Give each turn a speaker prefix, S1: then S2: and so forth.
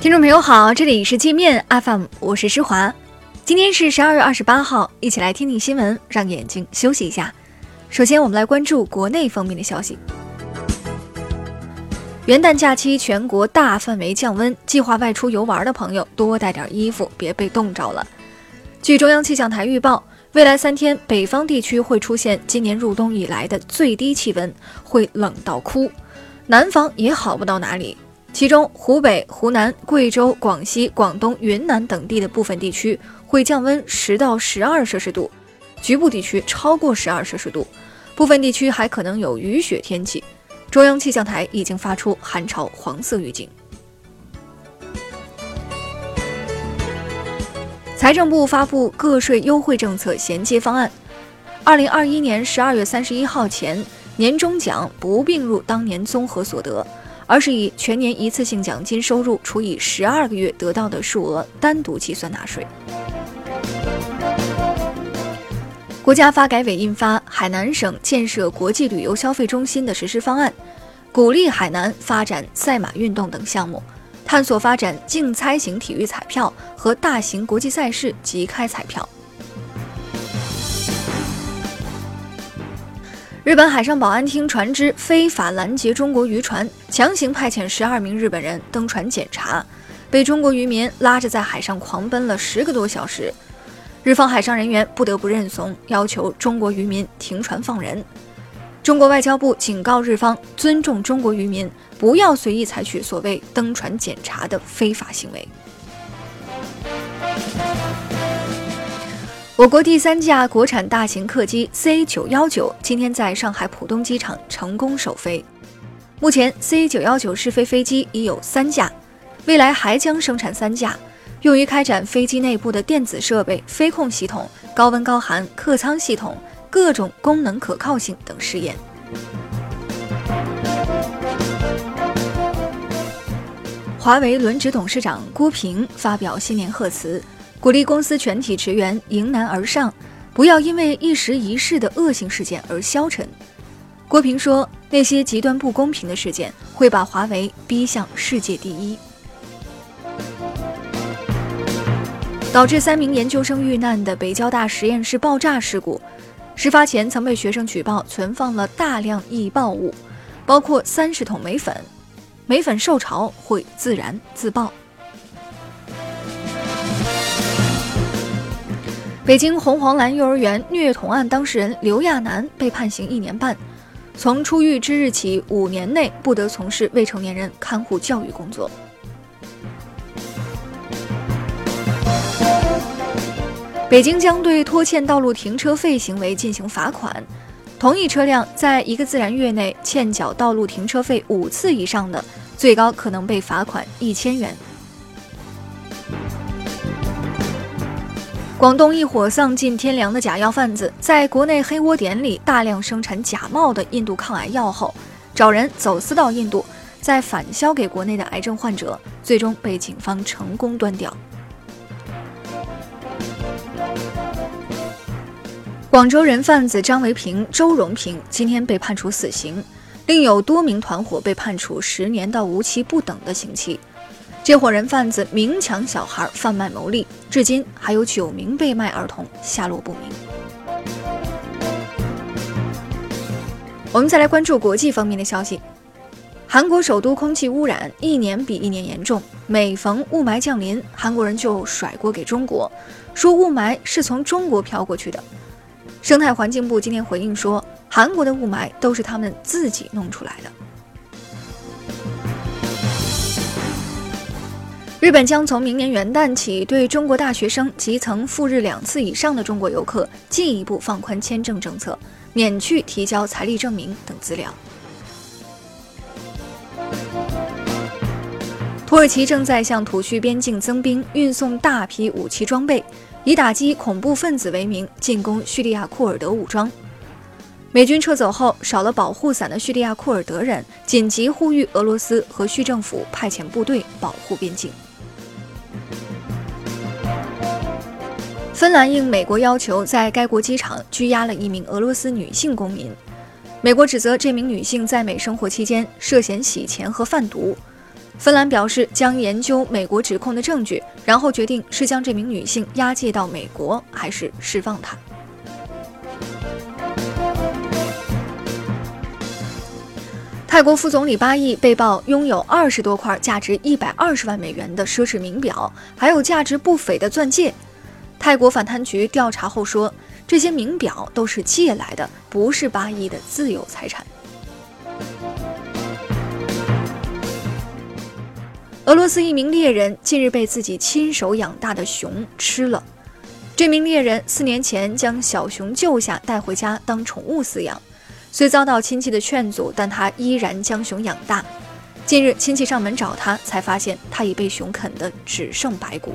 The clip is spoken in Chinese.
S1: 听众朋友好，这里是界面 FM，我是施华。今天是十二月二十八号，一起来听听新闻，让眼睛休息一下。首先，我们来关注国内方面的消息。元旦假期全国大范围降温，计划外出游玩的朋友多带点衣服，别被冻着了。据中央气象台预报，未来三天北方地区会出现今年入冬以来的最低气温，会冷到哭；南方也好不到哪里。其中，湖北、湖南、贵州、广西、广东、云南等地的部分地区会降温十到十二摄氏度，局部地区超过十二摄氏度，部分地区还可能有雨雪天气。中央气象台已经发出寒潮黄色预警。财政部发布个税优惠政策衔接方案，二零二一年十二月三十一号前，年终奖不并入当年综合所得。而是以全年一次性奖金收入除以十二个月得到的数额单独计算纳税。国家发改委印发《海南省建设国际旅游消费中心的实施方案》，鼓励海南发展赛马运动等项目，探索发展竞猜型体育彩票和大型国际赛事即开彩票。日本海上保安厅船只非法拦截中国渔船，强行派遣十二名日本人登船检查，被中国渔民拉着在海上狂奔了十个多小时。日方海上人员不得不认怂，要求中国渔民停船放人。中国外交部警告日方尊重中国渔民，不要随意采取所谓登船检查的非法行为。我国第三架国产大型客机 C 九幺九今天在上海浦东机场成功首飞。目前，C 九幺九试飞飞机已有三架，未来还将生产三架，用于开展飞机内部的电子设备、飞控系统、高温高寒客舱系统各种功能可靠性等试验。华为轮值董事长郭平发表新年贺词。鼓励公司全体职员迎难而上，不要因为一时一事的恶性事件而消沉。郭平说：“那些极端不公平的事件会把华为逼向世界第一。”导致三名研究生遇难的北交大实验室爆炸事故，事发前曾被学生举报存放了大量易爆物，包括三十桶镁粉，镁粉受潮会自燃自爆。北京红黄蓝幼儿园虐童案当事人刘亚楠被判刑一年半，从出狱之日起五年内不得从事未成年人看护教育工作。北京将对拖欠道路停车费行为进行罚款，同一车辆在一个自然月内欠缴道路停车费五次以上的，最高可能被罚款一千元。广东一伙丧尽天良的假药贩子，在国内黑窝点里大量生产假冒的印度抗癌药后，找人走私到印度，再反销给国内的癌症患者，最终被警方成功端掉。广州人贩子张维平、周荣平今天被判处死刑，另有多名团伙被判处十年到无期不等的刑期。这伙人贩子明抢小孩贩卖牟利，至今还有九名被卖儿童下落不明。我们再来关注国际方面的消息：韩国首都空气污染一年比一年严重，每逢雾霾降临，韩国人就甩锅给中国，说雾霾是从中国飘过去的。生态环境部今天回应说，韩国的雾霾都是他们自己弄出来的。日本将从明年元旦起，对中国大学生及曾赴日两次以上的中国游客进一步放宽签证政策，免去提交财力证明等资料。土耳其正在向土叙边境增兵，运送大批武器装备，以打击恐怖分子为名进攻叙利亚库尔德武装。美军撤走后，少了保护伞的叙利亚库尔德人紧急呼吁俄罗斯和叙政府派遣部队保护边境。芬兰应美国要求，在该国机场拘押了一名俄罗斯女性公民。美国指责这名女性在美生活期间涉嫌洗钱和贩毒。芬兰表示将研究美国指控的证据，然后决定是将这名女性押解到美国，还是释放她。泰国副总理巴毅被曝拥有二十多块价值一百二十万美元的奢侈名表，还有价值不菲的钻戒。泰国反贪局调查后说，这些名表都是借来的，不是巴益的自有财产。俄罗斯一名猎人近日被自己亲手养大的熊吃了。这名猎人四年前将小熊救下，带回家当宠物饲养。虽遭到亲戚的劝阻，但他依然将熊养大。近日，亲戚上门找他，才发现他已被熊啃得只剩白骨。